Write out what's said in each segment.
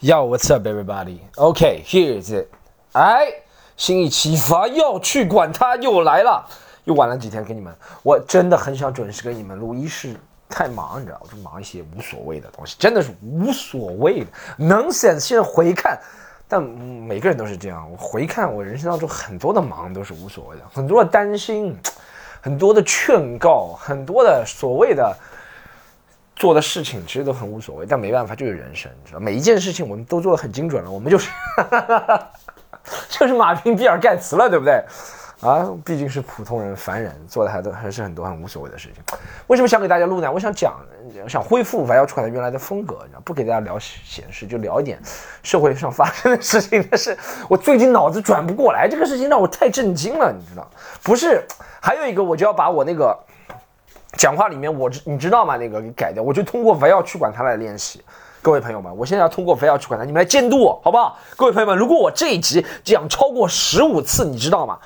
Yo, what's up, everybody? OK, here's it. 哎，心意启发要去管它又来了，又晚了几天给你们。我真的很想准时给你们录，一是太忙，你知道，我就忙一些无所谓的东西，真的是无所谓的能显。现回看，但每个人都是这样。我回看我人生当中很多的忙都是无所谓的，很多的担心，很多的劝告，很多的所谓的。做的事情其实都很无所谓，但没办法，就是人生，你知道，每一件事情我们都做的很精准了，我们就是，就是马云、比尔盖茨了，对不对？啊，毕竟是普通人、凡人，做的还都还是很多很无所谓的事情。为什么想给大家录呢？我想讲，想恢复《玩要出版原来的风格，不给大家聊闲事，就聊一点社会上发生的事情。但是我最近脑子转不过来，这个事情让我太震惊了，你知道？不是，还有一个，我就要把我那个。讲话里面我知你知道吗？那个给改掉，我就通过不要去管他来练习。各位朋友们，我现在要通过不要去管他，你们来监督我，好不好？各位朋友们，如果我这一集讲超过十五次，你知道吗？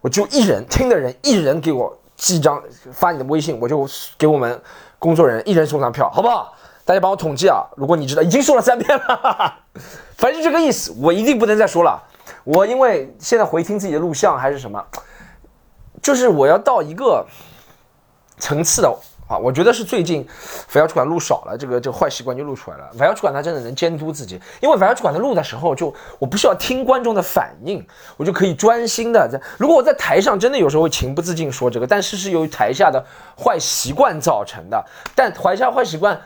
我就一人听的人，一人给我寄张发你的微信，我就给我们工作人员一人送张票，好不好？大家帮我统计啊！如果你知道，已经说了三遍了，哈哈反正这个意思，我一定不能再说了。我因为现在回听自己的录像还是什么，就是我要到一个。层次的啊，我觉得是最近反要去管录少了，这个这个坏习惯就录出来了。反要去管他真的能监督自己，因为反要去管他录的时候，就我不需要听观众的反应，我就可以专心的在。如果我在台上真的有时候会情不自禁说这个，但是是由于台下的坏习惯造成的。但台下坏习惯，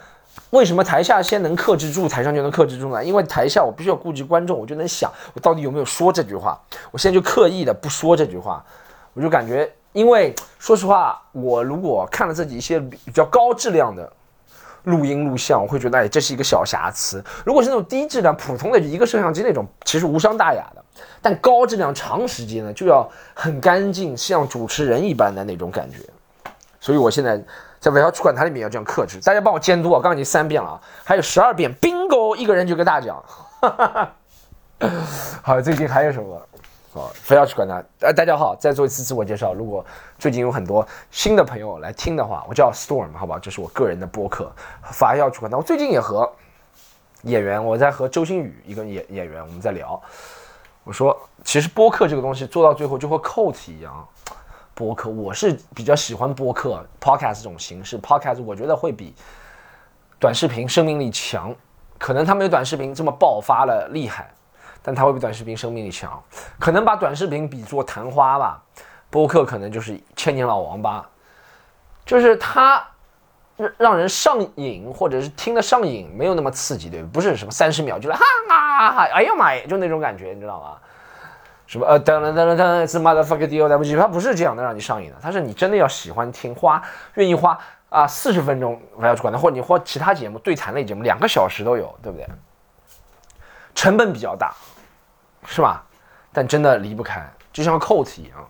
为什么台下先能克制住，台上就能克制住呢？因为台下我必须要顾及观众，我就能想我到底有没有说这句话。我现在就刻意的不说这句话，我就感觉。因为说实话，我如果看了自己一些比较高质量的录音录像，我会觉得哎，这是一个小瑕疵。如果是那种低质量、普通的一个摄像机那种，其实无伤大雅的。但高质量、长时间呢，就要很干净，像主持人一般的那种感觉。所以我现在在尾号去管台里面要这样克制，大家帮我监督啊！刚刚已经三遍了啊，还有十二遍，bingo，一个人就个大奖。好，最近还有什么？哦，非要去管他。呃，大家好，再做一次自我介绍。如果最近有很多新的朋友来听的话，我叫 Storm，好吧，这是我个人的播客。发要去管他。我最近也和演员，我在和周星宇一个演演员，我们在聊。我说，其实播客这个东西做到最后就和 Coat 一样，播客我是比较喜欢播客 Podcast 这种形式。Podcast 我觉得会比短视频生命力强，可能它没有短视频这么爆发了厉害。但它会比短视频生命力强，可能把短视频比作昙花吧，播客可能就是千年老王吧，就是它让让人上瘾，或者是听得上瘾，没有那么刺激，对不？是什么三十秒就是哈啊，哎呀妈呀，就那种感觉，你知道吗？什么呃噔噔噔噔噔，是 motherfucker deal，对不起，它不是这样的让你上瘾的，它是你真的要喜欢听，花愿意花啊四十分钟我要去管它，或者你或其他节目对谈类节目两个小时都有，对不对？成本比较大。是吧？但真的离不开，就像 coat 一样，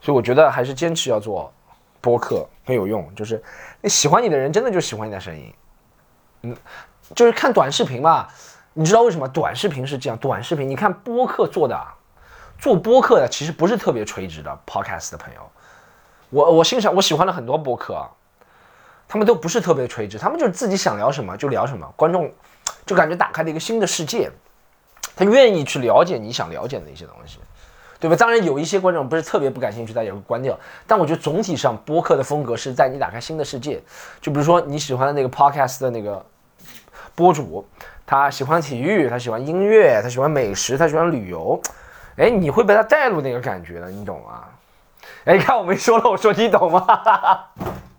所以我觉得还是坚持要做播客很有用。就是你喜欢你的人，真的就喜欢你的声音。嗯，就是看短视频吧，你知道为什么短视频是这样？短视频，你看播客做的，做播客的其实不是特别垂直的 podcast 的朋友。我我欣赏我喜欢了很多播客，他们都不是特别垂直，他们就是自己想聊什么就聊什么，观众就感觉打开了一个新的世界。他愿意去了解你想了解的一些东西，对吧？当然有一些观众不是特别不感兴趣，他也会关掉。但我觉得总体上播客的风格是在你打开新的世界。就比如说你喜欢的那个 podcast 的那个博主，他喜欢体育，他喜欢音乐，他喜欢美食，他喜欢旅游。哎，你会被他带入那个感觉的，你懂吗？哎，你看我没说了，我说你懂吗？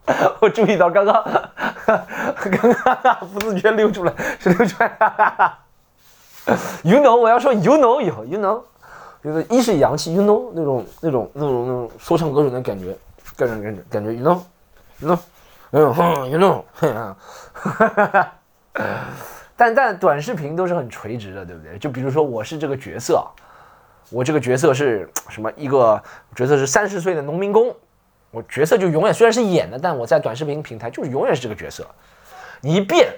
我注意到刚刚 刚刚不自觉溜出来，是溜出来。You know，我要说 You know 以后，You know，就是一是洋气，You know 那种那种那种那种说唱歌手的感觉，个人感觉感觉 You know，You know，嗯哼，You know，哈哈哈。但但短视频都是很垂直的，对不对？就比如说我是这个角色，我这个角色是什么？一个角色是三十岁的农民工，我角色就永远虽然是演的，但我在短视频平台就是永远是这个角色。你一变，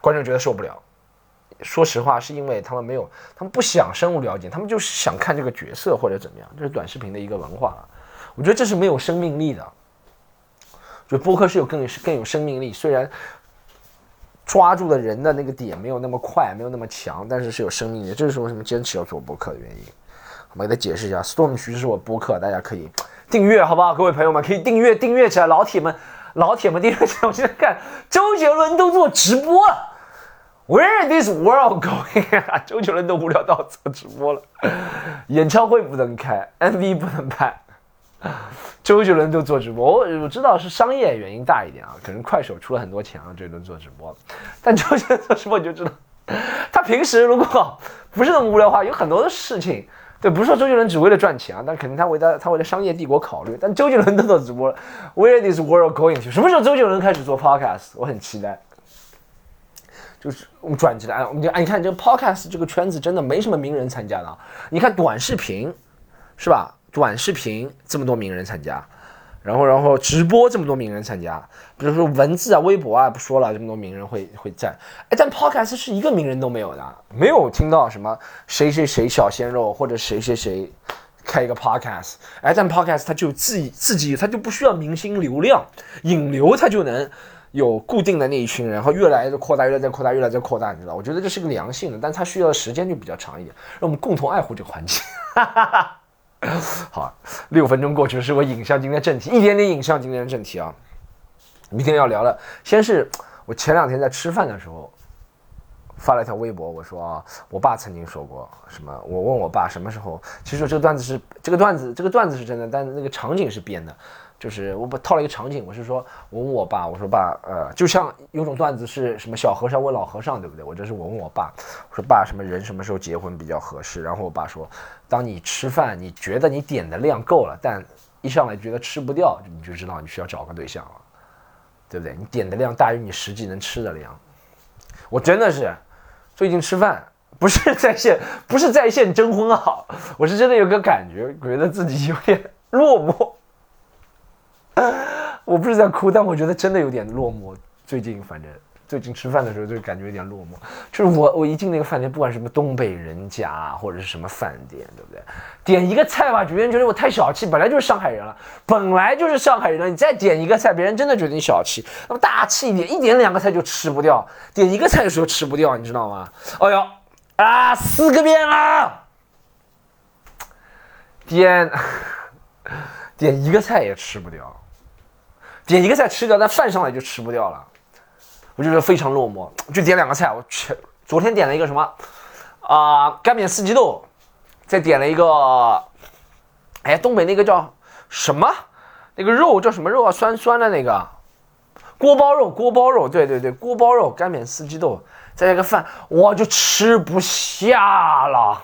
观众觉得受不了。说实话，是因为他们没有，他们不想深入了解，他们就是想看这个角色或者怎么样，这是短视频的一个文化。我觉得这是没有生命力的。就播客是有更更有生命力，虽然抓住的人的那个点没有那么快，没有那么强，但是是有生命力。这就是为什么坚持要做播客的原因。我们给他解释一下，Storm 其实是我播客，大家可以订阅，好不好？各位朋友们可以订阅，订阅起来，老铁们，老铁们订阅起来。我现在看周杰伦都做直播了，Where is this world going？周杰伦都无聊到做直播了，演唱会不能开，MV 不能拍。周杰伦都做直播，我我知道是商业原因大一点啊，可能快手出了很多钱啊，周杰伦做直播。但周杰伦做直播你就知道，他平时如果不是那么无聊的话，有很多的事情。对，不是说周杰伦只为了赚钱啊，但肯定他为了他为了商业帝国考虑。但周杰伦都做直播了，Where this world going to？什么时候周杰伦开始做 podcast？我很期待。就是我们转起来，我们就哎，你看这个 podcast 这个圈子真的没什么名人参加的。你看短视频，是吧？短视频这么多名人参加，然后然后直播这么多名人参加，比如说文字啊、微博啊，不说了，这么多名人会会在。哎，但 Podcast 是一个名人都没有的，没有听到什么谁谁谁小鲜肉或者谁谁谁开一个 Podcast。哎，但 Podcast 它就自己自己，它就不需要明星流量引流，它就能有固定的那一群人，然后越来越扩大，越来越扩大，越来越扩大，你知道？我觉得这是个良性的，但它需要的时间就比较长一点，让我们共同爱护这个环境。哈哈哈。好，六分钟过去，是我引向今天正题，一点点引向今天的正题啊。明天要聊了，先是我前两天在吃饭的时候发了一条微博，我说啊，我爸曾经说过什么？我问我爸什么时候？其实这个段子是这个段子，这个段子是真的，但是那个场景是编的。就是我把套了一个场景，我是说，我问我爸，我说爸，呃，就像有种段子是什么小和尚问老和尚，对不对？我这是我问我爸，我说爸，什么人什么时候结婚比较合适？然后我爸说，当你吃饭，你觉得你点的量够了，但一上来觉得吃不掉，你就知道你需要找个对象了，对不对？你点的量大于你实际能吃的量。我真的是最近吃饭不是在线，不是在线征婚啊，我是真的有个感觉，觉得自己有点落寞。我不是在哭，但我觉得真的有点落寞。最近反正最近吃饭的时候就感觉有点落寞。就是我我一进那个饭店，不管什么东北人家或者是什么饭店，对不对？点一个菜吧，别人觉得我太小气。本来就是上海人了，本来就是上海人了。你再点一个菜，别人真的觉得你小气。那么大气一点，一点两个菜就吃不掉。点一个菜的时候吃不掉，你知道吗？哎呦啊，四个遍了。点 点一个菜也吃不掉。点一个菜吃掉，但饭上来就吃不掉了，我就觉得非常落寞。就点两个菜，我去，昨天点了一个什么啊干煸四季豆，再点了一个，哎，东北那个叫什么？那个肉叫什么肉啊？酸酸的那个锅包肉，锅包肉，对对对，锅包肉干煸四季豆，再加个饭，我就吃不下了。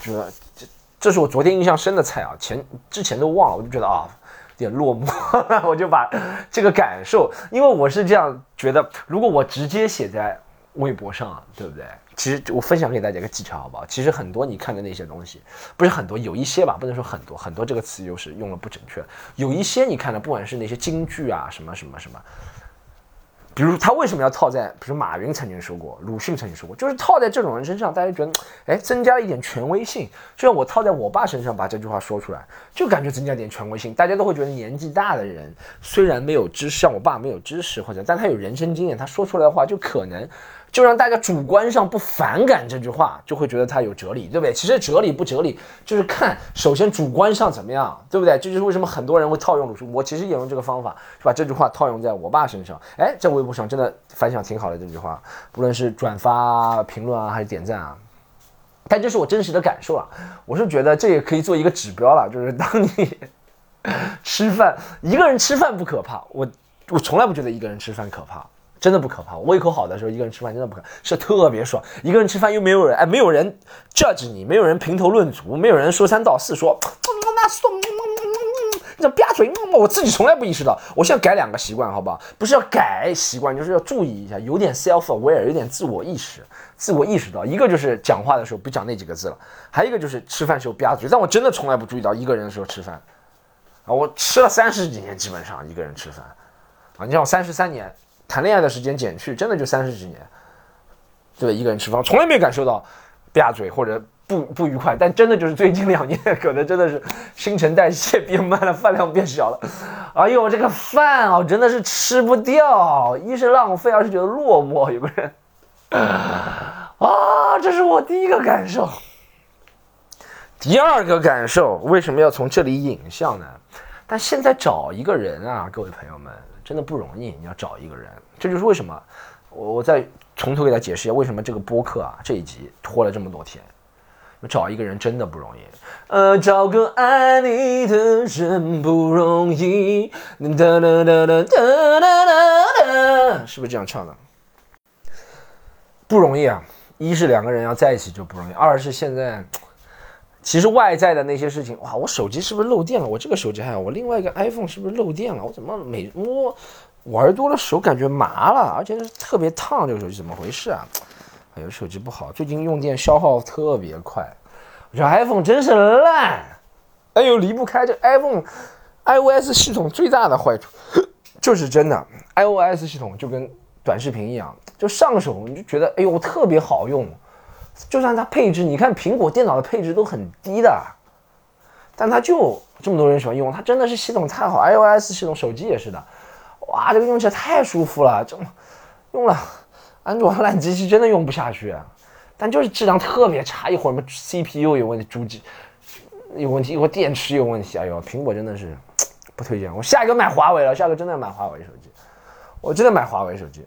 觉得这这是我昨天印象深的菜啊，前之前都忘了，我就觉得啊。点落寞，我就把这个感受，因为我是这样觉得，如果我直接写在微博上，对不对？其实我分享给大家一个技巧，好不好？其实很多你看的那些东西，不是很多，有一些吧，不能说很多，很多这个词又是用了不准确。有一些你看的，不管是那些京剧啊，什么什么什么。比如他为什么要套在？比如马云曾经说过，鲁迅曾经说过，就是套在这种人身上，大家觉得，哎，增加了一点权威性。就像我套在我爸身上，把这句话说出来，就感觉增加点权威性。大家都会觉得年纪大的人虽然没有知识，像我爸没有知识，或者但他有人生经验，他说出来的话就可能。就让大家主观上不反感这句话，就会觉得它有哲理，对不对？其实哲理不哲理，就是看首先主观上怎么样，对不对？这就是为什么很多人会套用鲁迅。我其实也用这个方法，是把这句话套用在我爸身上。哎，在微博上真的反响挺好的这句话，不论是转发、评论啊，还是点赞啊，但这是我真实的感受啊。我是觉得这也可以做一个指标了，就是当你吃饭一个人吃饭不可怕，我我从来不觉得一个人吃饭可怕。真的不可怕，胃口好的时候一个人吃饭真的不可，是特别爽。一个人吃饭又没有人，哎，没有人 judge 你，没有人评头论足，没有人说三道四，说那送，你怎么吧嘴？我自己从来不意识到，我现在改两个习惯，好不好？不是要改习惯，就是要注意一下，有点 self aware，有点自我意识，自我意识到。一个就是讲话的时候不讲那几个字了，还有一个就是吃饭时候吧嘴。但我真的从来不注意到一个人的时候吃饭啊，我吃了三十几年，基本上一个人吃饭啊，你像我三十三年。谈恋爱的时间减去，真的就三十几年，对一个人吃饭，从来没感受到吧嘴或者不不愉快，但真的就是最近两年可能真的是新陈代谢变慢了，饭量变小了。哎呦，这个饭啊真的是吃不掉，一是浪费，二是觉得落寞。有个人啊，这是我第一个感受。第二个感受，为什么要从这里引向呢？但现在找一个人啊，各位朋友们，真的不容易。你要找一个人，这就是为什么我我再从头给大家解释一下，为什么这个播客啊这一集拖了这么多天。找一个人真的不容易，呃，找个爱你的人不容易。哒哒哒哒哒哒哒，是不是这样唱的？不容易啊！一是两个人要在一起就不容易，二是现在。其实外在的那些事情，哇，我手机是不是漏电了？我这个手机还好，我另外一个 iPhone 是不是漏电了？我怎么每摸玩多了手感觉麻了，而且是特别烫，这个手机怎么回事啊？哎呦，手机不好，最近用电消耗特别快。我说 iPhone 真是烂，哎呦，离不开这 iPhone iOS 系统最大的坏处，就是真的 iOS 系统就跟短视频一样，就上手你就觉得哎呦特别好用。就算它配置，你看苹果电脑的配置都很低的，但它就这么多人喜欢用，它真的是系统太好，iOS 系统手机也是的，哇，这个用起来太舒服了，这么用了安卓烂机器真的用不下去，但就是质量特别差，一会儿什么 CPU 有问题，主机有问题，一会儿电池有问题，哎呦，苹果真的是不推荐，我下一个买华为了，下一个真的要买华为手机，我真的买华为手机。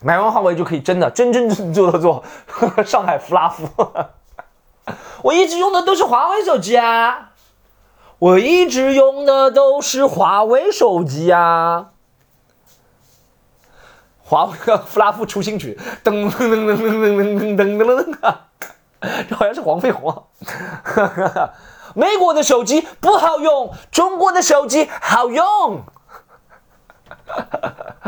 买完华为就可以真的真真正正的做 上海弗拉夫。我一直用的都是华为手机啊，我一直用的都是华为手机啊。华为弗拉夫出新曲，噔噔噔噔噔噔噔噔噔噔，这好像是黄飞鸿。美国的手机不好用，中国的手机好用。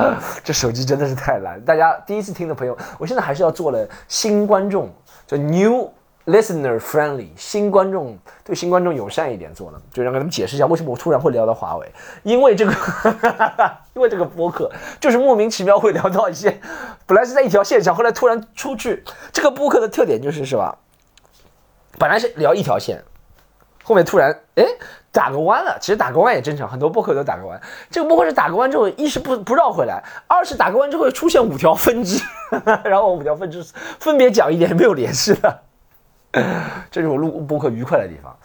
这手机真的是太烂！大家第一次听的朋友，我现在还是要做了新观众，就 new listener friendly，新观众对新观众友善一点做的，就让给他们解释一下为什么我突然会聊到华为，因为这个，因为这个播客就是莫名其妙会聊到一些，本来是在一条线上，后来突然出去。这个播客的特点就是是吧？本来是聊一条线，后面突然哎。打个弯了，其实打个弯也正常，很多播客都打个弯。这个播客是打个弯之后，一是不不绕回来，二是打个弯之后出现五条分支，然后五条分支分别讲一点没有联系的，这是我录播客愉快的地方。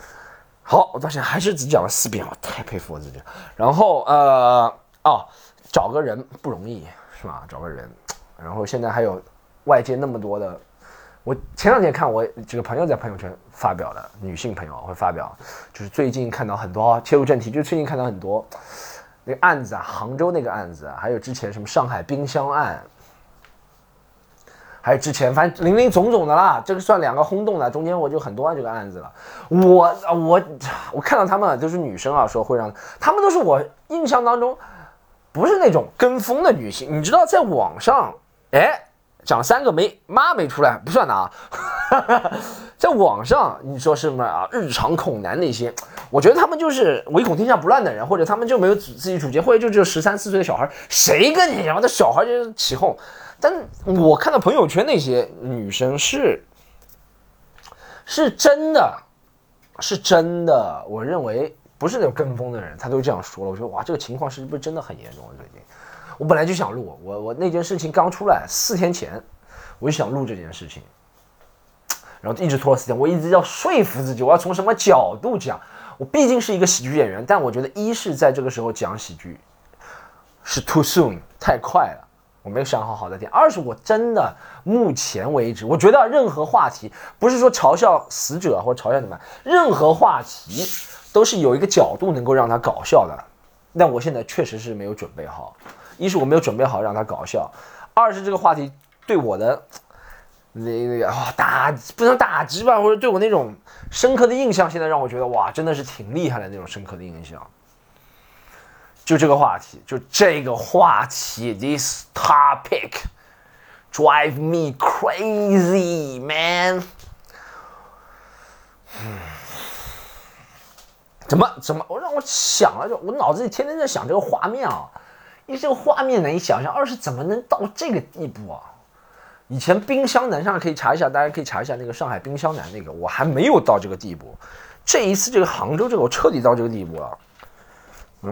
好，我到现在还是只讲了四遍，我太佩服我自己。然后呃哦，找个人不容易是吧？找个人，然后现在还有外界那么多的。我前两天看我这个朋友在朋友圈发表的女性朋友会发表，就是最近看到很多切入正题，就是最近看到很多那个案子啊，杭州那个案子，还有之前什么上海冰箱案，还有之前反正林林总总的啦，这个算两个轰动的，中间我就很多这个案子了。我我我看到他们都是女生啊，说会让他们都是我印象当中不是那种跟风的女性，你知道在网上哎。讲三个没妈没出来不算的啊，在网上你说什么啊？日常恐男那些，我觉得他们就是唯恐天下不乱的人，或者他们就没有自己主见，或者就只有十三四岁的小孩，谁跟你讲的小孩就是起哄？但我看到朋友圈那些女生是，是真的，是真的，我认为不是那种跟风的人，他都这样说了。我说哇，这个情况是不是真的很严重？最近。我本来就想录，我我那件事情刚出来四天前，我就想录这件事情，然后一直拖了四天，我一直要说服自己，我要从什么角度讲？我毕竟是一个喜剧演员，但我觉得一是在这个时候讲喜剧是 too soon 太快了，我没有想好好的点；二是我真的目前为止，我觉得任何话题不是说嘲笑死者或者嘲笑你们，任何话题都是有一个角度能够让他搞笑的，但我现在确实是没有准备好。一是我没有准备好让他搞笑，二是这个话题对我的那那个啊打不能打击吧，或者对我那种深刻的印象，现在让我觉得哇，真的是挺厉害的那种深刻的印象。就这个话题，就这个话题，this topic drive me crazy, man。怎么怎么我让我想了，就我脑子里天天在想这个画面啊。一这个画面难以想象，二是怎么能到这个地步啊？以前冰箱男上可以查一下，大家可以查一下那个上海冰箱男那个，我还没有到这个地步。这一次这个杭州这个我彻底到这个地步了。嗯，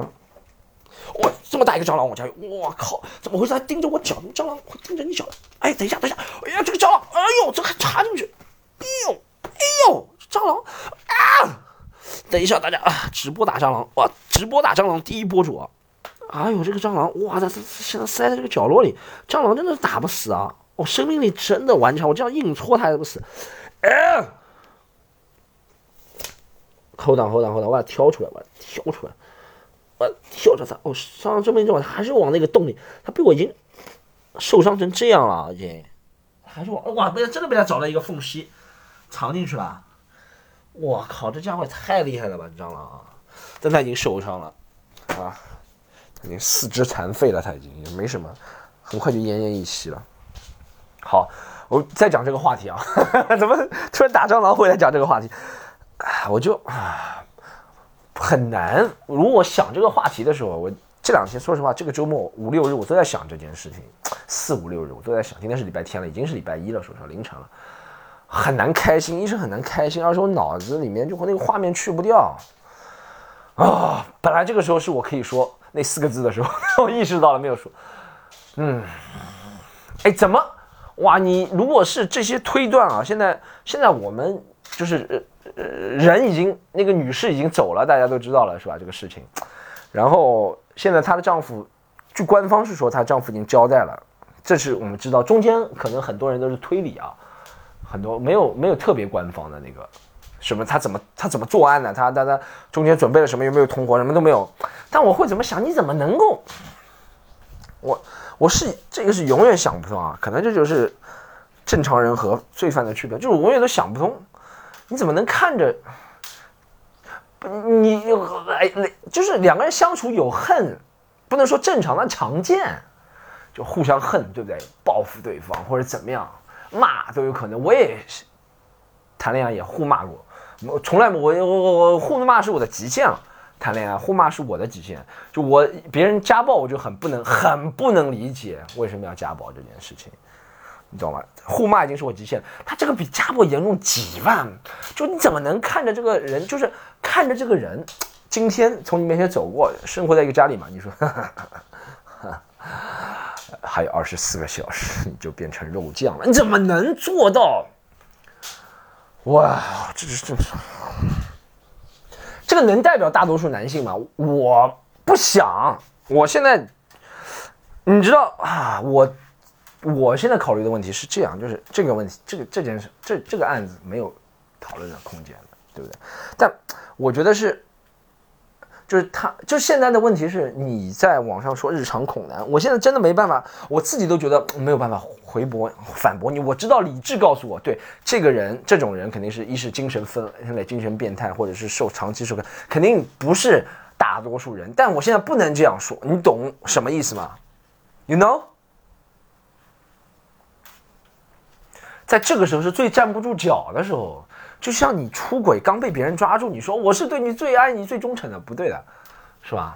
哇，这么大一个蟑螂，我家，我靠，怎么回事？还盯着我脚？蟑螂会盯着你脚？哎，等一下，等一下，哎呀，这个蟑螂，哎呦，这还插进去，哎呦，哎呦，蟑螂啊！等一下，大家啊，直播打蟑螂，哇，直播打蟑螂，第一博主啊。哎呦，这个蟑螂，哇，它它现在塞在这个角落里，蟑螂真的是打不死啊！我生命力真的顽强，我这样硬戳它也不死。哎，hold on，hold on，hold on，我把它挑出来，我把它挑出来，我挑着它。哦，伤了这么一重，还是往那个洞里。它被我已经受伤成这样了，已经，还是往哇，被真的被它找到一个缝隙，藏进去了。我靠，这家伙也太厉害了吧，蟑螂啊！但它已经受伤了，啊。已经四肢残废了，他已经也没什么，很快就奄奄一息了。好，我再讲这个话题啊，怎么突然打蟑螂回来讲这个话题？我就啊很难。如果想这个话题的时候，我这两天说实话，这个周末五六日我都在想这件事情，四五六日我都在想。今天是礼拜天了，已经是礼拜一了，说实话凌晨了，很难开心。一是很难开心，二是我脑子里面就和那个画面去不掉啊。本来这个时候是我可以说。那四个字的时候，我意识到了没有说，嗯，哎，怎么哇？你如果是这些推断啊，现在现在我们就是呃呃人已经那个女士已经走了，大家都知道了是吧？这个事情，然后现在她的丈夫，据官方是说她丈夫已经交代了，这是我们知道，中间可能很多人都是推理啊，很多没有没有特别官方的那个。什么？他怎么他怎么作案呢？他他他中间准备了什么？有没有同伙？什么都没有。但我会怎么想？你怎么能够？我我是这个是永远想不通啊！可能这就是正常人和罪犯的区别，就是我永远都想不通，你怎么能看着你哎就是两个人相处有恨，不能说正常，但常见，就互相恨，对不对？报复对方或者怎么样，骂都有可能。我也是谈恋爱也互骂过。我从来我我我我互骂是我的极限了，谈恋爱互骂是我的极限。就我别人家暴，我就很不能很不能理解为什么要家暴这件事情，你知道吗？互骂已经是我极限，他这个比家暴严重几万。就你怎么能看着这个人，就是看着这个人今天从你面前走过，生活在一个家里嘛？你说，哈哈哈还有二十四个小时你就变成肉酱了，你怎么能做到？哇，这是这是，这个能代表大多数男性吗？我不想。我现在，你知道啊，我我现在考虑的问题是这样，就是这个问题，这个这件事，这这个案子没有讨论的空间，对不对？但我觉得是。就是他，就现在的问题是，你在网上说日常恐男，我现在真的没办法，我自己都觉得没有办法回驳反驳你。我知道理智告诉我，对这个人，这种人肯定是一是精神分类、精神变态，或者是受长期受，肯定不是大多数人。但我现在不能这样说，你懂什么意思吗？You know，在这个时候是最站不住脚的时候。就像你出轨刚被别人抓住，你说我是对你最爱你最忠诚的，不对的，是吧？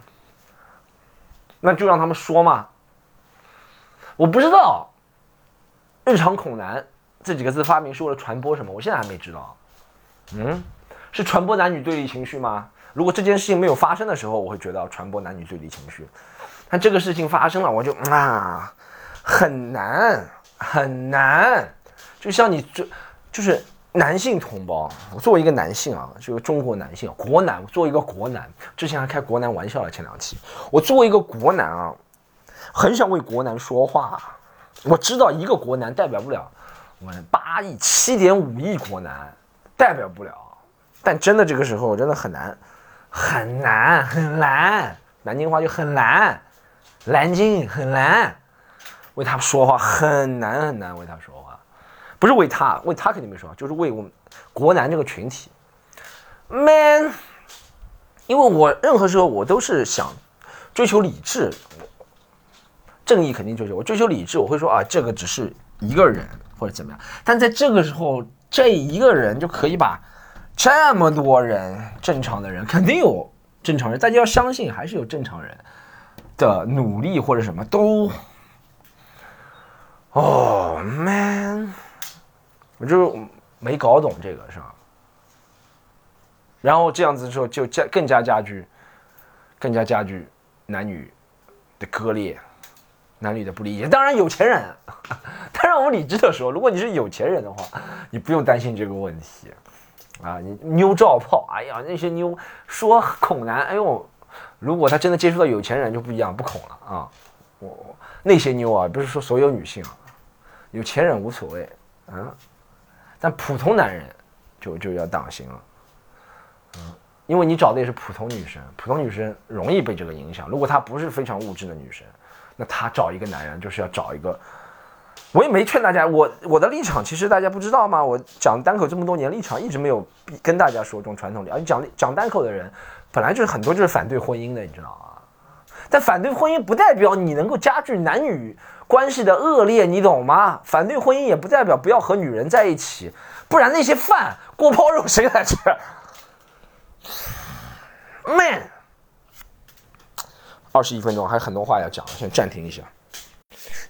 那就让他们说嘛。我不知道，日常恐男这几个字发明是为了传播什么？我现在还没知道。嗯，是传播男女对立情绪吗？如果这件事情没有发生的时候，我会觉得传播男女对立情绪。但这个事情发生了，我就啊，很难很难。就像你这，就是。男性同胞，我作为一个男性啊，这个中国男性，国男，作为一个国男，之前还开国男玩笑了。前两期，我作为一个国男啊，很想为国男说话。我知道一个国男代表不了我们八亿、七点五亿国男，代表不了。但真的这个时候真的很难，很难，很难。南京话就很难，南京很难，为他说话很难很难，为他说。不是为他，为他肯定没说，就是为我们国男这个群体，man，因为我任何时候我都是想追求理智，正义肯定追求，我追求理智，我会说啊，这个只是一个人或者怎么样，但在这个时候，这一个人就可以把这么多人正常的人，肯定有正常人，大家要相信，还是有正常人的努力或者什么都。哦，man，我就没搞懂这个是吧？然后这样子之后就加更加加剧，更加加剧男女的割裂，男女的不理解。当然有钱人，当然我们理智的说，如果你是有钱人的话，你不用担心这个问题啊。你妞照泡，哎呀，那些妞说恐男，哎呦，如果他真的接触到有钱人就不一样，不恐了啊。我那些妞啊，不是说所有女性啊，有钱人无所谓啊，但普通男人就就要当心了。嗯因为你找的也是普通女生，普通女生容易被这个影响。如果她不是非常物质的女生，那她找一个男人就是要找一个。我也没劝大家，我我的立场其实大家不知道吗？我讲单口这么多年，立场一直没有跟大家说这种传统的。而讲讲单口的人，本来就是很多就是反对婚姻的，你知道吗？但反对婚姻不代表你能够加剧男女关系的恶劣，你懂吗？反对婚姻也不代表不要和女人在一起，不然那些饭锅包肉谁来吃？Man，二十一分钟还有很多话要讲，先暂停一下。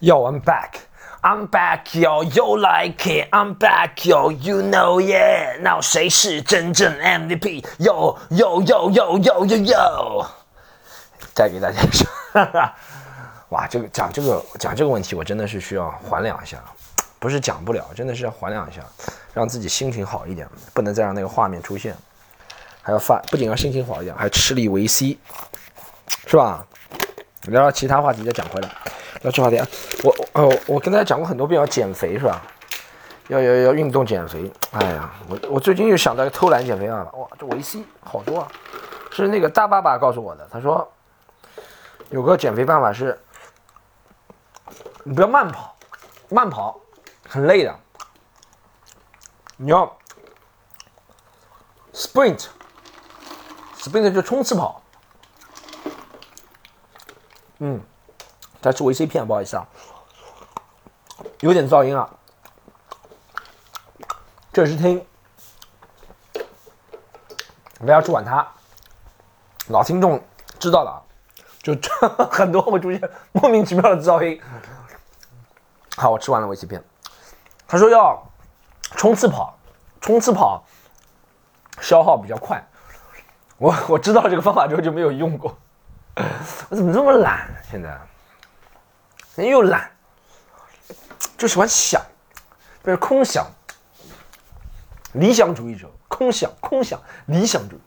Yo, I'm back, I'm back, yo, you like it, I'm back, yo, you know yeah. Now 谁是真正 MVP? Yo, yo, yo, yo, yo, yo, yo。再给大家说，哇，这个讲这个讲这个问题，我真的是需要缓两下，不是讲不了，真的是要缓两下，让自己心情好一点，不能再让那个画面出现。还要发，不仅要心情好一点，还吃力维 C，是吧？聊聊其他话题再讲回来。聊这话题，我哦，我跟大家讲过很多遍要减肥，是吧？要要要运动减肥。哎呀，我我最近又想到偷懒减肥啊！哇，这维 C 好多啊！是那个大爸爸告诉我的，他说有个减肥办法是，你不要慢跑，慢跑很累的，你要 sprint。sprint 就冲刺跑，嗯，它是维 C 片，不好意思啊，有点噪音啊，这是听，不要去管它，老听众知道了，就很多会出现莫名其妙的噪音。好，我吃完了维 C 片，他说要冲刺跑，冲刺跑消耗比较快。我我知道这个方法之后就没有用过，我怎么这么懒？现在人又懒，就喜欢想，就是空想，理想主义者，空想空想理想主义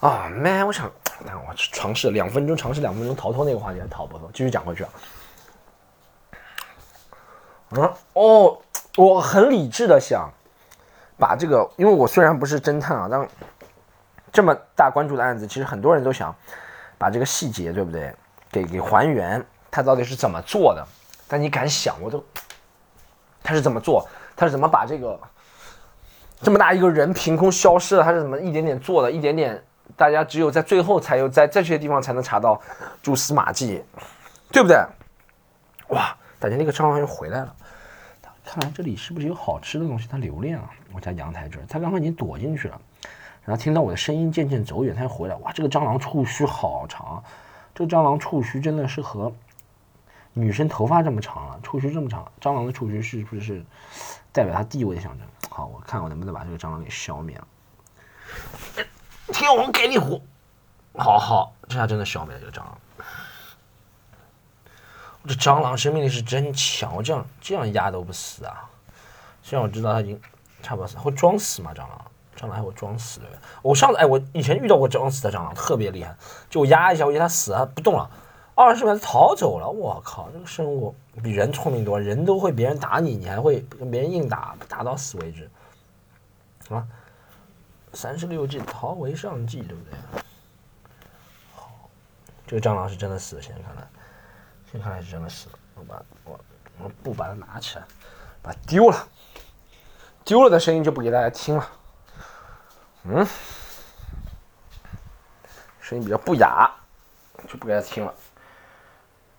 啊，man，我想，那我尝试两分钟，尝试两分钟逃脱那个话题还，逃不脱，继续讲回去啊。嗯，哦，我很理智的想把这个，因为我虽然不是侦探啊，但。这么大关注的案子，其实很多人都想把这个细节，对不对？给给还原，他到底是怎么做的？但你敢想，我都他是怎么做？他是怎么把这个这么大一个人凭空消失了？他是怎么一点点做的？一点点，大家只有在最后才有在这些地方才能查到蛛丝马迹，对不对？哇！感觉那个蟑螂又回来了。看来这里是不是有好吃的东西？它留恋了。我家阳台这儿，它刚刚已经躲进去了。然后听到我的声音渐渐走远，它又回来。哇，这个蟑螂触须好长，这个蟑螂触须真的是和女生头发这么长了，触须这么长。蟑螂的触须是不是代表它地位的象征？好，我看我能不能把这个蟑螂给消灭了。天王盖地虎，好好，这下真的消灭了这个蟑螂。我这蟑螂生命力是真强，我这样这样压都不死啊！虽然我知道它已经差不多死，会装死吗？蟑螂？蟑螂还会装死的，我上次哎，我以前遇到过装死的蟑螂，特别厉害，就我压一下，我以为它死了不动了，二十秒它逃走了，我靠，这个生物比人聪明多，人都会别人打你，你还会跟别人硬打，打到死为止，啊，三十六计，逃为上计，对不对？好，这个蟑螂是真的死了，现在看来，现在看来是真的死了，我把我我不把它拿起来，把它丢了，丢了的声音就不给大家听了。嗯，声音比较不雅，就不给他听了。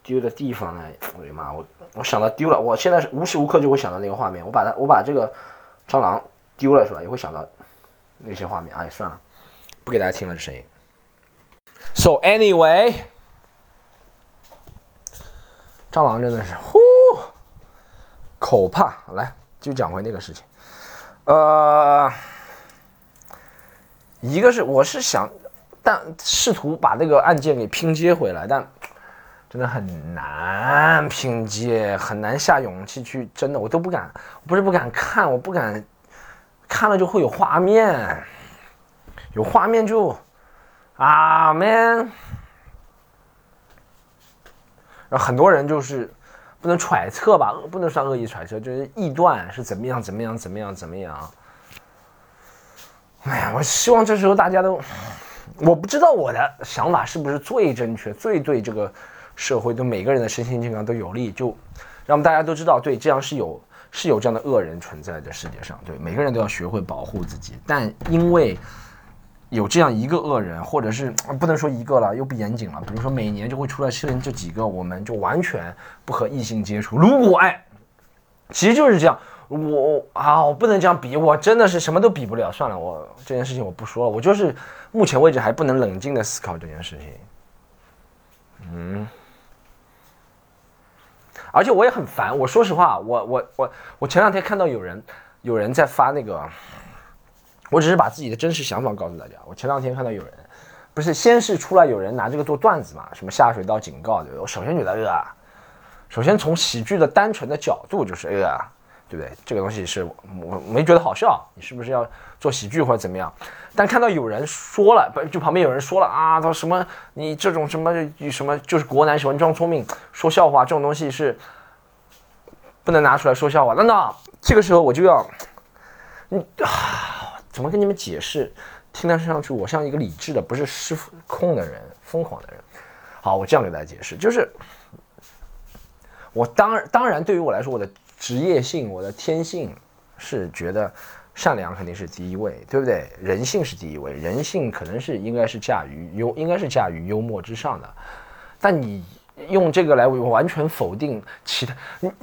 丢的地方呢？我的妈！我我想到丢了，我现在是无时无刻就会想到那个画面。我把它，我把这个蟑螂丢了是吧？也会想到那些画面。哎，算了，不给大家听了这声音。So anyway，蟑螂真的是呼，口怕，来就讲回那个事情。呃，一个是我是想，但试图把那个案件给拼接回来，但真的很难拼接，很难下勇气去，真的我都不敢，不是不敢看，我不敢看了就会有画面，有画面就啊 man，然后很多人就是不能揣测吧，不能算恶意揣测，就是臆断是怎么样怎么样怎么样怎么样。哎呀，我希望这时候大家都，我不知道我的想法是不是最正确、最对这个社会、对每个人的身心健康都有利，就让大家都知道，对，这样是有是有这样的恶人存在的世界上，对，每个人都要学会保护自己。但因为有这样一个恶人，或者是不能说一个了，又不严谨了，比如说每年就会出来出现这几个，我们就完全不和异性接触。如果哎，其实就是这样。我啊，我不能这样比，我真的是什么都比不了。算了，我这件事情我不说了。我就是目前为止还不能冷静的思考这件事情。嗯，而且我也很烦。我说实话，我我我我前两天看到有人有人在发那个，我只是把自己的真实想法告诉大家。我前两天看到有人，不是先是出来有人拿这个做段子嘛，什么下水道警告对我首先觉得呃，首先从喜剧的单纯的角度就是呃。对不对？这个东西是我没觉得好笑，你是不是要做喜剧或者怎么样？但看到有人说了，不就旁边有人说了啊，他说什么你这种什么什么就是国男喜欢装聪明说笑话这种东西是不能拿出来说笑话。那那这个时候我就要，你啊，怎么跟你们解释？听得上去我像一个理智的，不是失控的人，疯狂的人。好，我这样给大家解释，就是我当然当然对于我来说，我的。职业性，我的天性是觉得善良肯定是第一位，对不对？人性是第一位，人性可能是应该是驾驭幽，应该是驾驭幽默之上的。但你用这个来完全否定其他，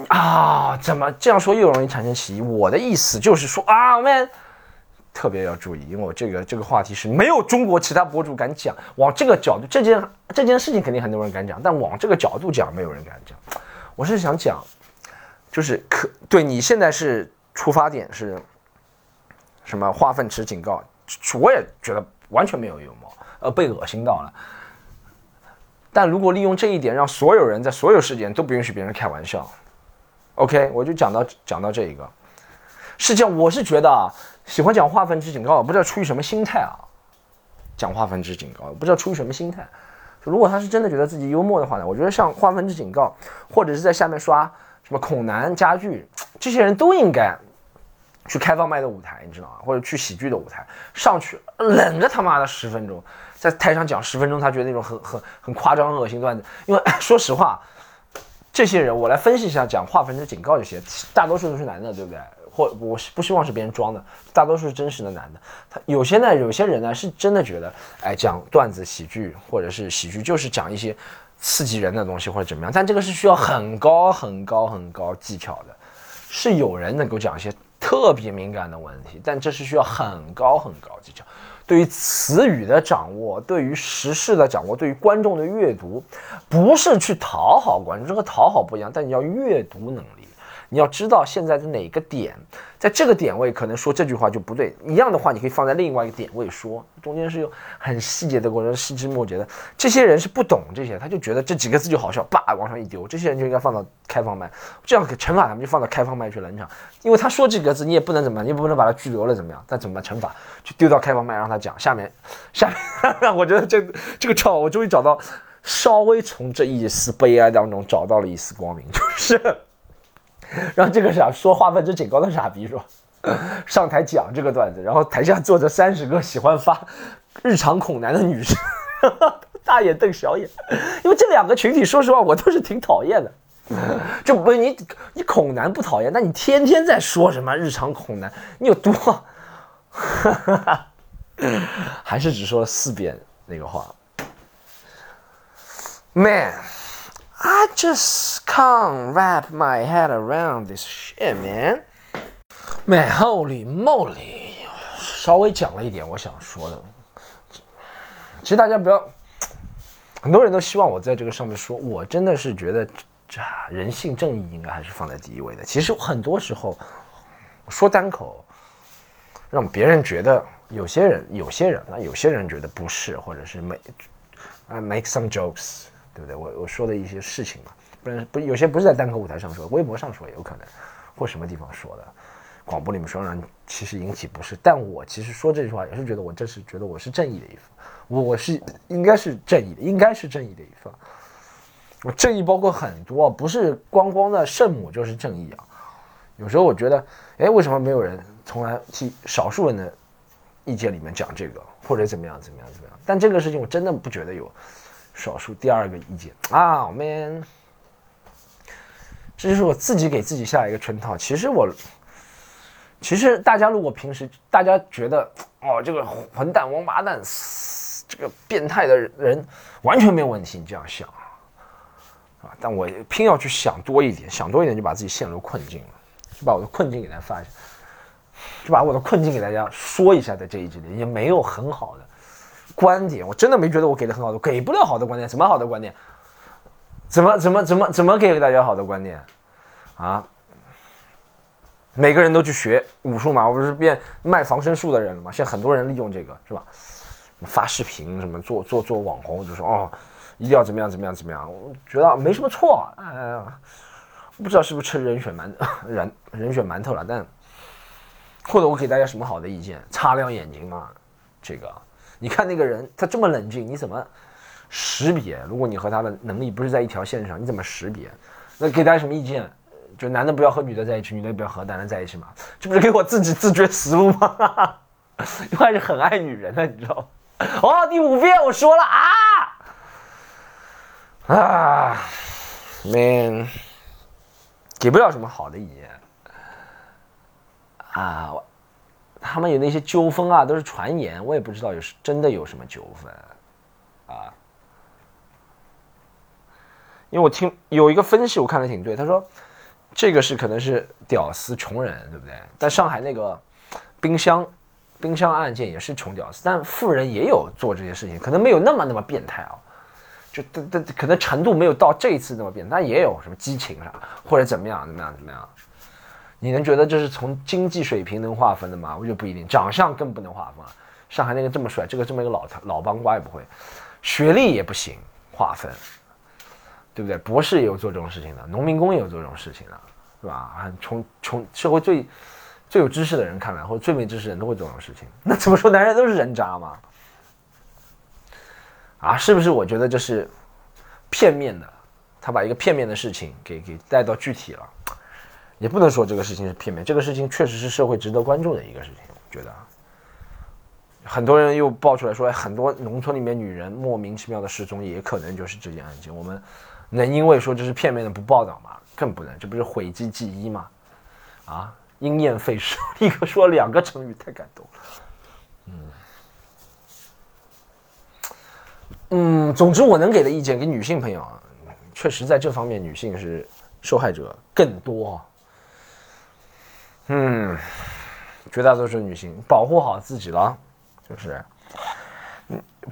啊，怎么这样说又容易产生歧义？我的意思就是说啊，我们特别要注意，因为我这个这个话题是没有中国其他博主敢讲，往这个角度，这件这件事情肯定很多人敢讲，但往这个角度讲，没有人敢讲。我是想讲。就是可对你现在是出发点是什么？化粪池警告，我也觉得完全没有幽默，呃，被恶心到了。但如果利用这一点，让所有人在所有事件都不允许别人开玩笑，OK，我就讲到讲到这一个。是这样，我是觉得啊，喜欢讲化粪池警告，不知道出于什么心态啊，讲化粪池警告，不知道出于什么心态。如果他是真的觉得自己幽默的话呢，我觉得像化粪池警告，或者是在下面刷。什么孔南家具，这些人都应该去开放麦的舞台，你知道吗？或者去喜剧的舞台上去，冷着他妈的十分钟，在台上讲十分钟，他觉得那种很很很夸张、恶心段子。因为 说实话，这些人我来分析一下，讲话分之警告这些，大多数都是男的，对不对？或我是不希望是别人装的，大多数是真实的男的。他有些呢，有些人呢是真的觉得，哎，讲段子喜剧或者是喜剧就是讲一些。刺激人的东西或者怎么样，但这个是需要很高很高很高技巧的，是有人能够讲一些特别敏感的问题，但这是需要很高很高技巧，对于词语的掌握，对于时事的掌握，对于观众的阅读，不是去讨好观众，这和讨好不一样，但你要阅读能力。你要知道现在的哪个点，在这个点位可能说这句话就不对，一样的话你可以放在另外一个点位说，中间是有很细节的过程，细枝末节的。这些人是不懂这些，他就觉得这几个字就好笑，叭往上一丢。这些人就应该放到开放麦，这样惩罚他们就放到开放麦去冷场，因为他说几个字你也不能怎么样，你也不能把他拘留了怎么样？但怎么？惩罚就丢到开放麦让他讲。下面，下面，我觉得这这个场我终于找到，稍微从这一丝悲哀当中找到了一丝光明，就是。让这个傻说话分之警告的傻逼说上台讲这个段子，然后台下坐着三十个喜欢发日常恐男的女生，大眼瞪小眼，因为这两个群体，说实话我都是挺讨厌的。就不你你恐男不讨厌，那你天天在说什么日常恐男，你有多？还是只说了四遍那个话，man。I just can't wrap my head around this shit, man. Man, holy moly！稍微讲了一点我想说的。其实大家不要，很多人都希望我在这个上面说，我真的是觉得这人性正义应该还是放在第一位的。其实很多时候说单口，让别人觉得有些人有些人那有些人觉得不是，或者是 make 啊 make some jokes，对不对？我我说的一些事情嘛，不然不有些不是在单口舞台上说，微博上说也有可能，或什么地方说的，广播里面说让其实引起不适。但我其实说这句话也是觉得我这是觉得我是正义的一方，我是应该是正义的，应该是正义的一方。我正义包括很多，不是光光的圣母就是正义啊。有时候我觉得，哎，为什么没有人从来替少数人的意见里面讲这个，或者怎么样怎么样怎么样？但这个事情我真的不觉得有少数第二个意见啊，man，这就是我自己给自己下一个圈套。其实我，其实大家如果平时大家觉得哦，这个混蛋、王八蛋、这个变态的人完全没有问题，你这样想。啊！但我偏要去想多一点，想多一点就把自己陷入困境了，就把我的困境给大家发一下，就把我的困境给大家说一下，在这一集里也没有很好的观点，我真的没觉得我给的很好的，给不了好的观点，什么好的观点？怎么怎么怎么怎么给大家好的观点？啊？每个人都去学武术嘛，我不是变卖防身术的人了吗？现在很多人利用这个是吧？发视频什么做做做网红，就说哦。一定要怎么样怎么样怎么样？我觉得没什么错，哎，不知道是不是吃人血馒人人血馒头了，但或者我给大家什么好的意见？擦亮眼睛嘛，这个你看那个人他这么冷静，你怎么识别？如果你和他的能力不是在一条线上，你怎么识别？那给大家什么意见？就男的不要和女的在一起，女的不要和男的在一起嘛？这不是给我自己自觉死路吗？因为还是很爱女人的，你知道吗？哦，第五遍我说了啊。啊，man，给不了什么好的意见啊。我他们有那些纠纷啊，都是传言，我也不知道有真的有什么纠纷啊。因为我听有一个分析，我看的挺对，他说这个是可能是屌丝穷人，对不对？在上海那个冰箱冰箱案件也是穷屌丝，但富人也有做这些事情，可能没有那么那么变态啊。就的的可能程度没有到这一次那么变，但也有什么激情啥，或者怎么样怎么样怎么样？你能觉得这是从经济水平能划分的吗？我觉得不一定，长相更不能划分。上海那个这么帅，这个这么一个老老帮瓜也不会，学历也不行划分，对不对？博士也有做这种事情的，农民工也有做这种事情的，是吧？从从社会最最有知识的人看来，或者最没知识的人都会做这种事情，那怎么说男人都是人渣吗？啊，是不是？我觉得这是片面的，他把一个片面的事情给给带到具体了，也不能说这个事情是片面，这个事情确实是社会值得关注的一个事情。我觉得，很多人又爆出来说，很多农村里面女人莫名其妙的失踪，也可能就是这件案件。我们能因为说这是片面的不报道吗？更不能，这不是毁迹记一吗？啊，因噎废食，立刻说两个成语，太感动了。嗯。嗯，总之我能给的意见给女性朋友啊，确实在这方面女性是受害者更多。嗯，绝大多数女性保护好自己了，就是，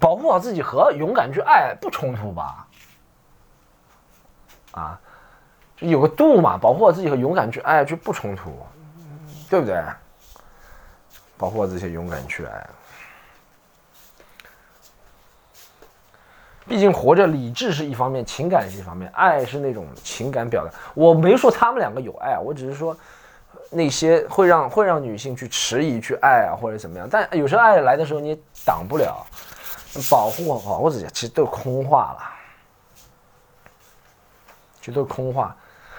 保护好自己和勇敢去爱不冲突吧？啊，就有个度嘛，保护好自己和勇敢去爱就不冲突，对不对？保护好自己，勇敢去爱。毕竟活着，理智是一方面，情感是一方面，爱是那种情感表达。我没说他们两个有爱，我只是说那些会让会让女性去迟疑去爱啊，或者怎么样。但有时候爱来的时候你挡不了，保护保护自己，其实都是空话了，这都是空话。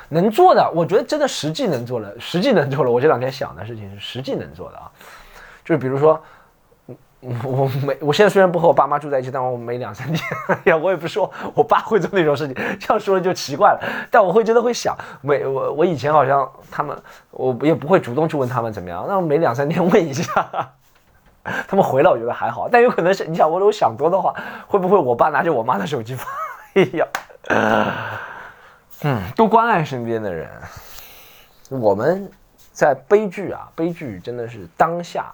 能做的，我觉得真的实际能做了，实际能做了。我这两天想的事情是实际能做的啊，就是比如说。我没我现在虽然不和我爸妈住在一起，但我每两三天，哎 呀，我也不说我爸会做那种事情，这样说就奇怪了。但我会真的会想，每我我以前好像他们，我也不会主动去问他们怎么样，那每两三天问一下，他们回来我觉得还好，但有可能是你想我如果想多的话，会不会我爸拿着我妈的手机发？哎呀，嗯，多关爱身边的人。我们在悲剧啊，悲剧真的是当下。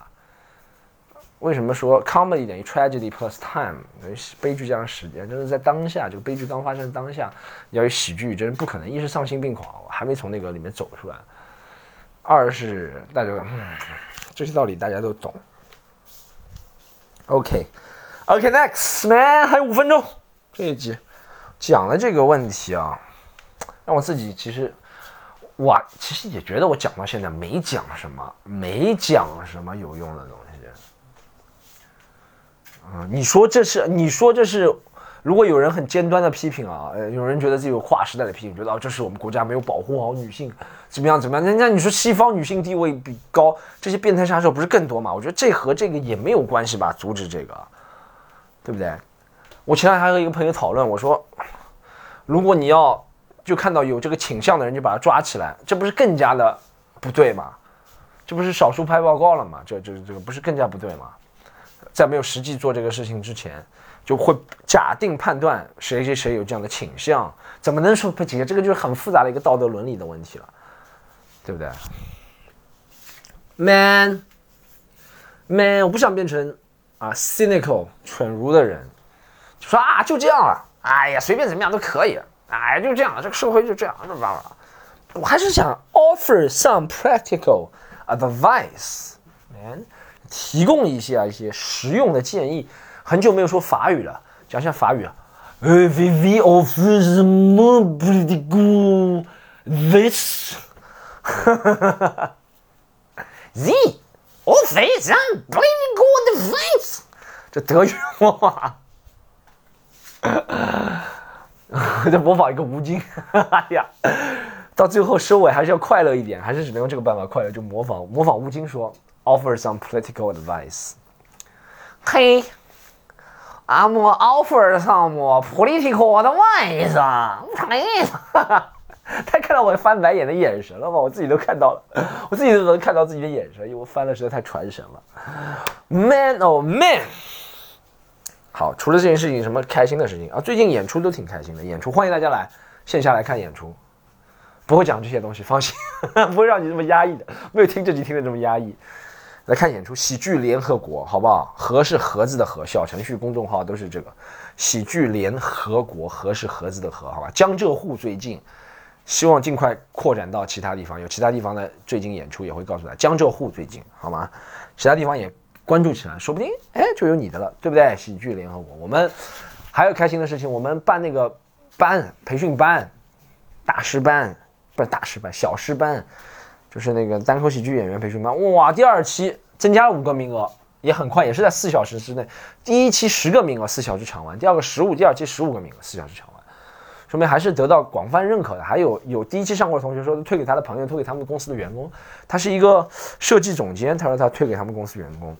为什么说 comedy 等于 tragedy plus time？等于悲剧加上时间，就是在当下，这个悲剧刚发生的当下，要有喜剧，真是不可能。一是丧心病狂，我还没从那个里面走出来；二是大家，嗯，这些道理大家都懂。OK，OK，next man，还有五分钟，这一集讲了这个问题啊，让我自己其实。我其实也觉得我讲到现在没讲什么，没讲什么有用的东西。啊，你说这是？你说这是？如果有人很尖端的批评啊，呃，有人觉得自己有划时代的批评，觉得啊，这是我们国家没有保护好女性，怎么样怎么样？那那你说西方女性地位比高，这些变态杀手不是更多吗？我觉得这和这个也没有关系吧，阻止这个，对不对？我前两天还和一个朋友讨论，我说，如果你要。就看到有这个倾向的人，就把他抓起来，这不是更加的不对吗？这不是少数派报告了吗？这、这、这个不是更加不对吗？在没有实际做这个事情之前，就会假定判断谁谁谁有这样的倾向，怎么能说不解决？这个就是很复杂的一个道德伦理的问题了，对不对？Man，man，我不想变成啊 cynical 蠢如的人，就说啊就这样了，哎呀随便怎么样都可以。哎，就这样了，这个社会就这样，知道吧？我还是想 offer some practical advice，man，提供一些啊一些实用的建议。很久没有说法语了，讲一下法语啊。呃，we offer some practical this，哈哈哈哈哈。The offer some practical advice，这德语话。在模仿一个吴京，哎呀，到最后收尾还是要快乐一点，还是只能用这个办法快乐，就模仿模仿吴京说，offer some political advice。嘿，I'm offer some political advice。嘿，他看到我翻白眼的眼神了吗？我自己都看到了，我自己都能看到自己的眼神，因为我翻的实在太传神了。Man oh man。好，除了这件事情，什么开心的事情啊？最近演出都挺开心的，演出欢迎大家来线下来看演出，不会讲这些东西，放心，不会让你这么压抑的，没有听这集听的这么压抑。来看演出，喜剧联合国，好不好？和是盒子的和，小程序、公众号都是这个。喜剧联合国，和是盒子的和，好吧？江浙沪最近，希望尽快扩展到其他地方，有其他地方的最近演出也会告诉他。江浙沪最近，好吗？其他地方也。关注起来，说不定哎就有你的了，对不对？喜剧联合国，我们还有开心的事情，我们办那个班培训班，大师班不是大师班，小师班，就是那个单口喜剧演员培训班。哇，第二期增加五个名额，也很快，也是在四小时之内。第一期十个名额，四小时抢完；第二个十五，第二期十五个名额，四小时抢完，说明还是得到广泛认可的。还有有第一期上过的同学说推给他的朋友，推给他们公司的员工。他是一个设计总监，他说他推给他们公司员工。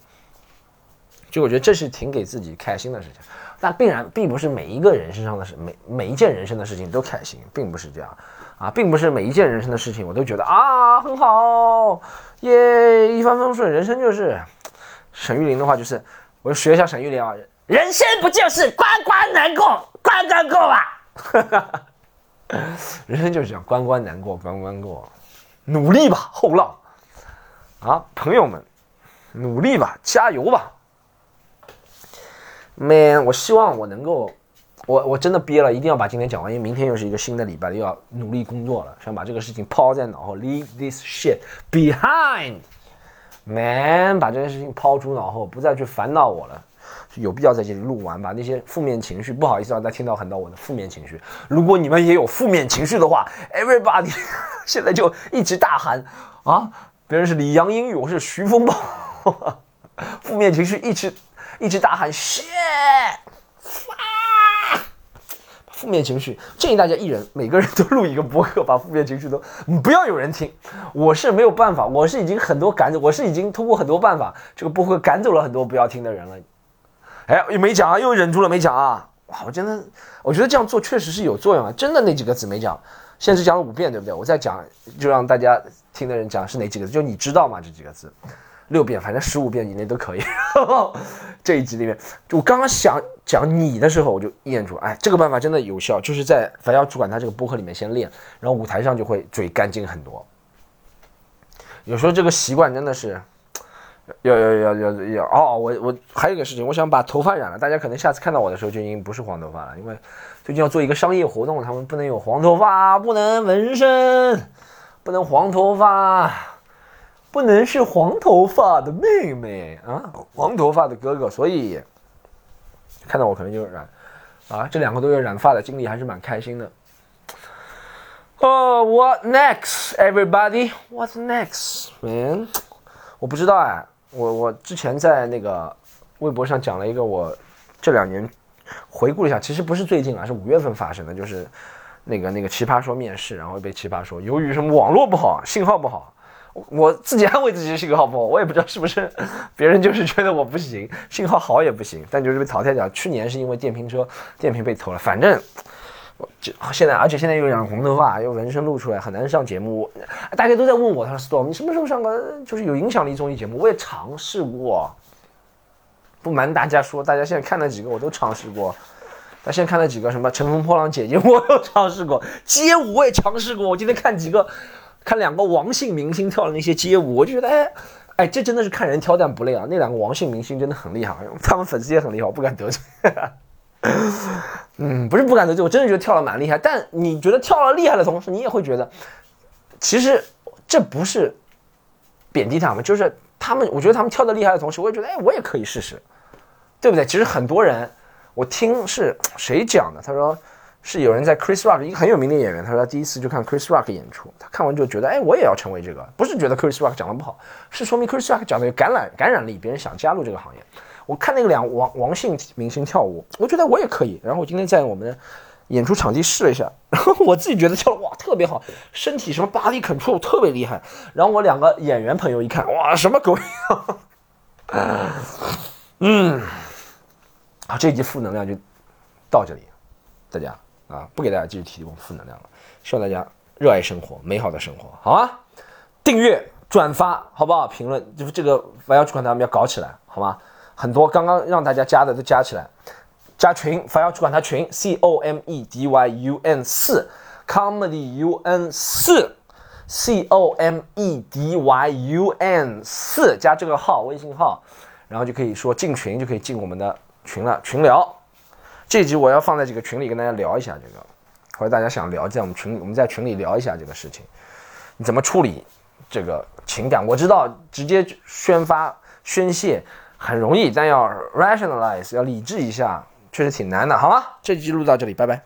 就我觉得这是挺给自己开心的事情，但必然并不是每一个人身上的事，每每一件人生的事情都开心，并不是这样啊，并不是每一件人生的事情我都觉得啊很好耶一帆风顺，人生就是沈玉琳的话就是，我学一下沈玉琳啊，人生不就是关关难过关关过吗？人生就是这样关关难过关关过，努力吧后浪啊朋友们，努力吧加油吧。Man，我希望我能够，我我真的憋了，一定要把今天讲完，因为明天又是一个新的礼拜，又要努力工作了，想把这个事情抛在脑后，leave this shit behind，Man，把这件事情抛出脑后，不再去烦恼我了，有必要在这里录完，把那些负面情绪，不好意思让大家听到很多我的负面情绪，如果你们也有负面情绪的话，Everybody，现在就一直大喊啊，别人是李阳英语，我是徐风暴，负面情绪一直。一直大喊 shit，负面情绪，建议大家一人每个人都录一个播客，把负面情绪都不要有人听。我是没有办法，我是已经很多赶走，我是已经通过很多办法，这个播客赶走了很多不要听的人了。哎，又没讲啊，又忍住了没讲啊。哇，我真的，我觉得这样做确实是有作用啊。真的那几个字没讲，现在是讲了五遍，对不对？我再讲，就让大家听的人讲是哪几个字，就你知道吗？这几个字。六遍，反正十五遍以内都可以。这一集里面，就我刚刚想讲你的时候，我就念出，哎，这个办法真的有效，就是在反要主管他这个播客里面先练，然后舞台上就会嘴干净很多。有时候这个习惯真的是，要要要要要哦，我我还有一个事情，我想把头发染了。大家可能下次看到我的时候就已经不是黄头发了，因为最近要做一个商业活动，他们不能有黄头发，不能纹身，不能黄头发，不能是黄头发的妹妹啊，黄头发的哥哥。所以看到我可能就染啊，这两个多月染发的经历，还是蛮开心的。哦，What next, everybody? What's next, man? 我不知道哎。我我之前在那个微博上讲了一个我这两年回顾了一下，其实不是最近啊，是五月份发生的，就是那个那个奇葩说面试，然后被奇葩说由于什么网络不好，信号不好，我自己安慰自己信号不好，我也不知道是不是别人就是觉得我不行，信号好也不行，但就是被淘汰掉。去年是因为电瓶车电瓶被偷了，反正我。就现在，而且现在又染红头发，又纹身露出来，很难上节目。大家都在问我，他说：“Storm，你什么时候上个就是有影响力综艺节目？”我也尝试过，不瞒大家说，大家现在看那几个我都尝试过。但现在看那几个什么《乘风破浪姐姐》，我都尝试过，街舞我也尝试过。我今天看几个，看两个王姓明星跳的那些街舞，我就觉得，哎，哎，这真的是看人挑担不累啊！那两个王姓明星真的很厉害，他们粉丝也很厉害，我不敢得罪。嗯，不是不敢得罪，我真的觉得跳的蛮厉害。但你觉得跳了厉害的同时，你也会觉得，其实这不是贬低他们，就是他们，我觉得他们跳的厉害的同时，我也觉得，哎，我也可以试试，对不对？其实很多人，我听是谁讲的？他说是有人在 Chris Rock 一个很有名的演员，他说他第一次就看 Chris Rock 演出，他看完就觉得，哎，我也要成为这个。不是觉得 Chris Rock 讲的不好，是说明 Chris Rock 讲的有感染感染力，别人想加入这个行业。我看那个两王王姓明星跳舞，我觉得我也可以。然后我今天在我们的演出场地试了一下，然后我自己觉得跳的哇特别好，身体什么 body control 特别厉害。然后我两个演员朋友一看，哇什么狗样？嗯，好，这集负能量就到这里，大家啊不给大家继续提供负能量了，希望大家热爱生活，美好的生活，好啊！订阅转发好不好？评论就是这个玩摇主管他们要搞起来，好吗？很多刚刚让大家加的都加起来，加群，凡要去管他群，C O M E D Y U N 四，Comedy U N 四，C O M E D Y U N 四，加这个号微信号，然后就可以说进群，就可以进我们的群了，群聊。这集我要放在这个群里跟大家聊一下这个，或者大家想聊，在我们群，我们在群里聊一下这个事情，你怎么处理这个情感？我知道直接宣发宣泄。很容易，但要 rationalize，要理智一下，确实挺难的，好吗？这集录到这里，拜拜。